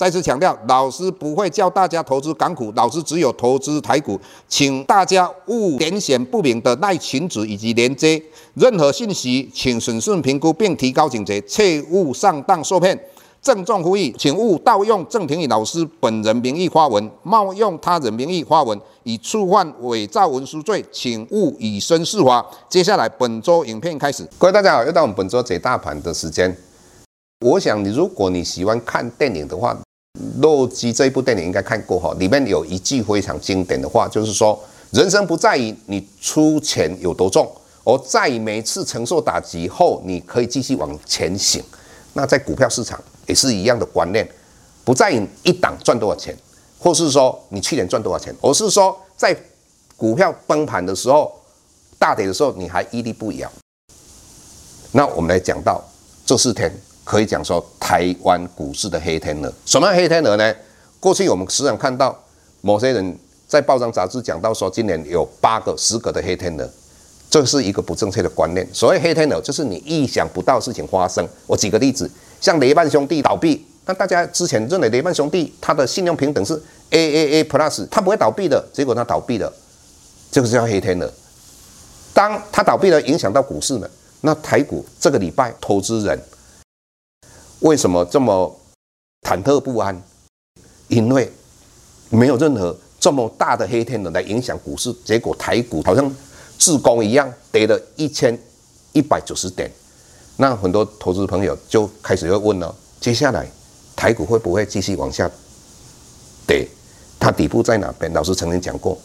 再次强调，老师不会教大家投资港股，老师只有投资台股，请大家勿点选不明的赖群组以及连接，任何信息请审慎评估并提高警觉，切勿上当受骗。郑重呼吁，请勿盗用郑庭宇老师本人名义发文，冒用他人名义发文，以触犯伪造文书罪，请勿以身试法。接下来本周影片开始，各位大家好，又到我们本周解大盘的时间。我想你如果你喜欢看电影的话，《洛基》这一部电影应该看过哈，里面有一句非常经典的话，就是说，人生不在于你出钱有多重，而在于每次承受打击后，你可以继续往前行。那在股票市场也是一样的观念，不在于一档赚多少钱，或是说你去年赚多少钱，而是说在股票崩盘的时候、大跌的时候，你还屹立不摇。那我们来讲到这四天。可以讲说，台湾股市的黑天鹅，什么黑天鹅呢？过去我们时常看到某些人在报章杂志讲到说，今年有八个、十个的黑天鹅，这是一个不正确的观念。所谓黑天鹅，就是你意想不到事情发生。我举个例子，像雷曼兄弟倒闭，那大家之前认为雷曼兄弟他的信用平等是 AAA Plus，他不会倒闭的，结果他倒闭了，这个叫黑天鹅。当他倒闭了，影响到股市呢？那台股这个礼拜投资人。为什么这么忐忑不安？因为没有任何这么大的黑天鹅来影响股市，结果台股好像自攻一样，跌了一千一百九十点。那很多投资朋友就开始会问了：接下来台股会不会继续往下跌？它底部在哪边？老师曾经讲过，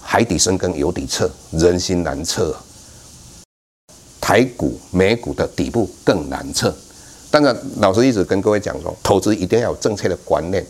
海底深根有底测，人心难测。台股、美股的底部更难测。当然，老师一直跟各位讲说，投资一定要有正确的观念。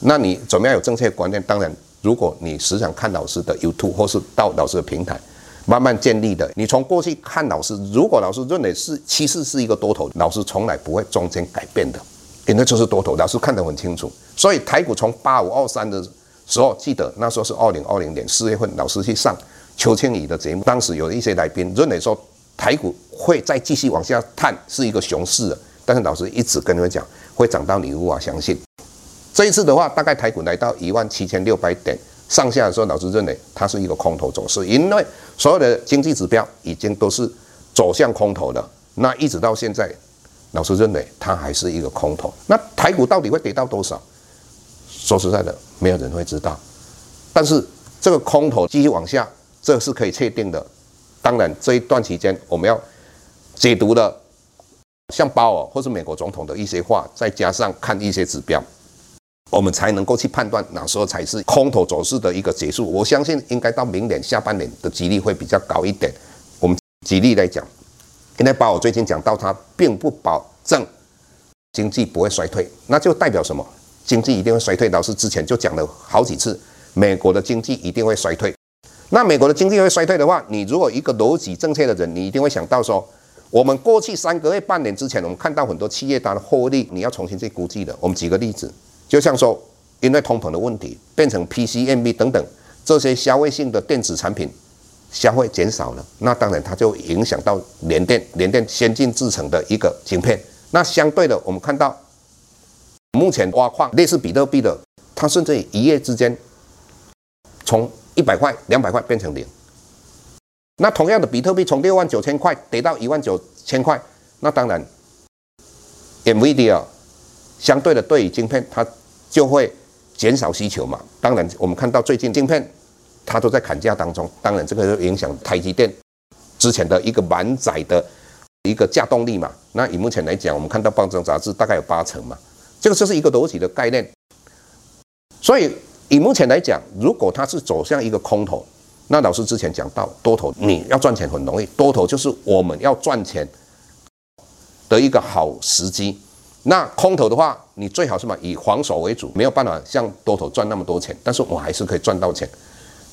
那你怎么样有正确的观念？当然，如果你时常看老师的 YouTube 或是到老师的平台，慢慢建立的。你从过去看老师，如果老师认为是趋势是一个多头，老师从来不会中间改变的，因为就是多头。老师看得很清楚。所以台股从八五二三的时候，记得那时候是二零二零年四月份，老师去上邱清怡的节目，当时有一些来宾认为说台股会再继续往下探，是一个熊市的。但是老师一直跟你们讲，会涨到你无法相信。这一次的话，大概台股来到一万七千六百点上下的时候，老师认为它是一个空头走势，因为所有的经济指标已经都是走向空头了。那一直到现在，老师认为它还是一个空头。那台股到底会跌到多少？说实在的，没有人会知道。但是这个空头继续往下，这是可以确定的。当然，这一段期间我们要解读的。像鲍尔或是美国总统的一些话，再加上看一些指标，我们才能够去判断哪时候才是空头走势的一个结束。我相信应该到明年下半年的几率会比较高一点。我们举例来讲，因为鲍尔最近讲到，他并不保证经济不会衰退，那就代表什么？经济一定会衰退。老师之前就讲了好几次，美国的经济一定会衰退。那美国的经济会衰退的话，你如果一个逻辑正确的人，你一定会想到说。我们过去三个月、半年之前，我们看到很多企业它的获利，你要重新去估计的。我们举个例子，就像说，因为通膨的问题，变成 PCMB 等等这些消费性的电子产品消费减少了，那当然它就影响到联电，联电先进制程的一个晶片。那相对的，我们看到目前挖矿类似比特币的，它甚至一夜之间从一百块、两百块变成零。那同样的，比特币从六万九千块跌到一万九千块，那当然，NVIDIA 相对的对于晶片它就会减少需求嘛。当然，我们看到最近晶片它都在砍价当中，当然这个就影响台积电之前的一个满载的一个架动力嘛。那以目前来讲，我们看到报章杂志大概有八成嘛，这个就是一个逻辑的概念。所以以目前来讲，如果它是走向一个空头。那老师之前讲到，多头你要赚钱很容易，多头就是我们要赚钱的一个好时机。那空头的话，你最好是嘛以防守为主，没有办法像多头赚那么多钱，但是我还是可以赚到钱。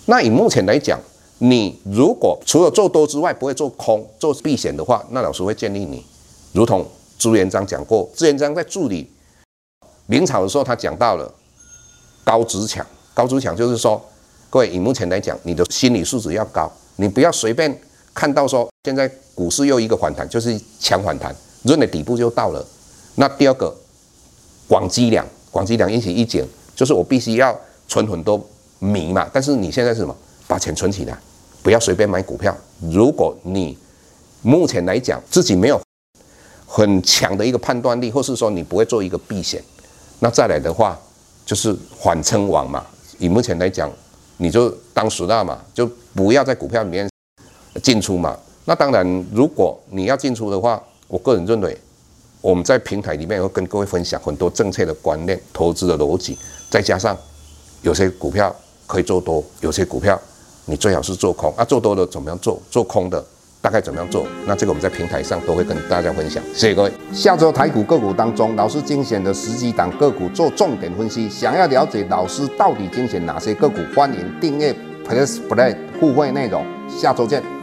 那以目前来讲，你如果除了做多之外不会做空做避险的话，那老师会建议你，如同朱元璋讲过，朱元璋在助理明朝的时候，他讲到了高职强，高职强就是说，各位以目前来讲，你的心理素质要高，你不要随便看到说现在股市又一个反弹，就是强反弹，润的底部就到了。那第二个广积粮，广积粮引起一减，就是我必须要存很多米嘛，但是你现在是什么？把钱存起来，不要随便买股票。如果你目前来讲自己没有很强的一个判断力，或是说你不会做一个避险，那再来的话就是缓称王嘛。以目前来讲，你就当十大嘛，就不要在股票里面进出嘛。那当然，如果你要进出的话，我个人认为我们在平台里面也会跟各位分享很多正确的观念、投资的逻辑，再加上有些股票可以做多，有些股票。你最好是做空啊，做多了怎么样做？做空的大概怎么样做？那这个我们在平台上都会跟大家分享。谢谢各位。下周台股个股当中，老师精选的十几档个股做重点分析。想要了解老师到底精选哪些个股，欢迎订阅 Plus Play 互惠内容。下周见。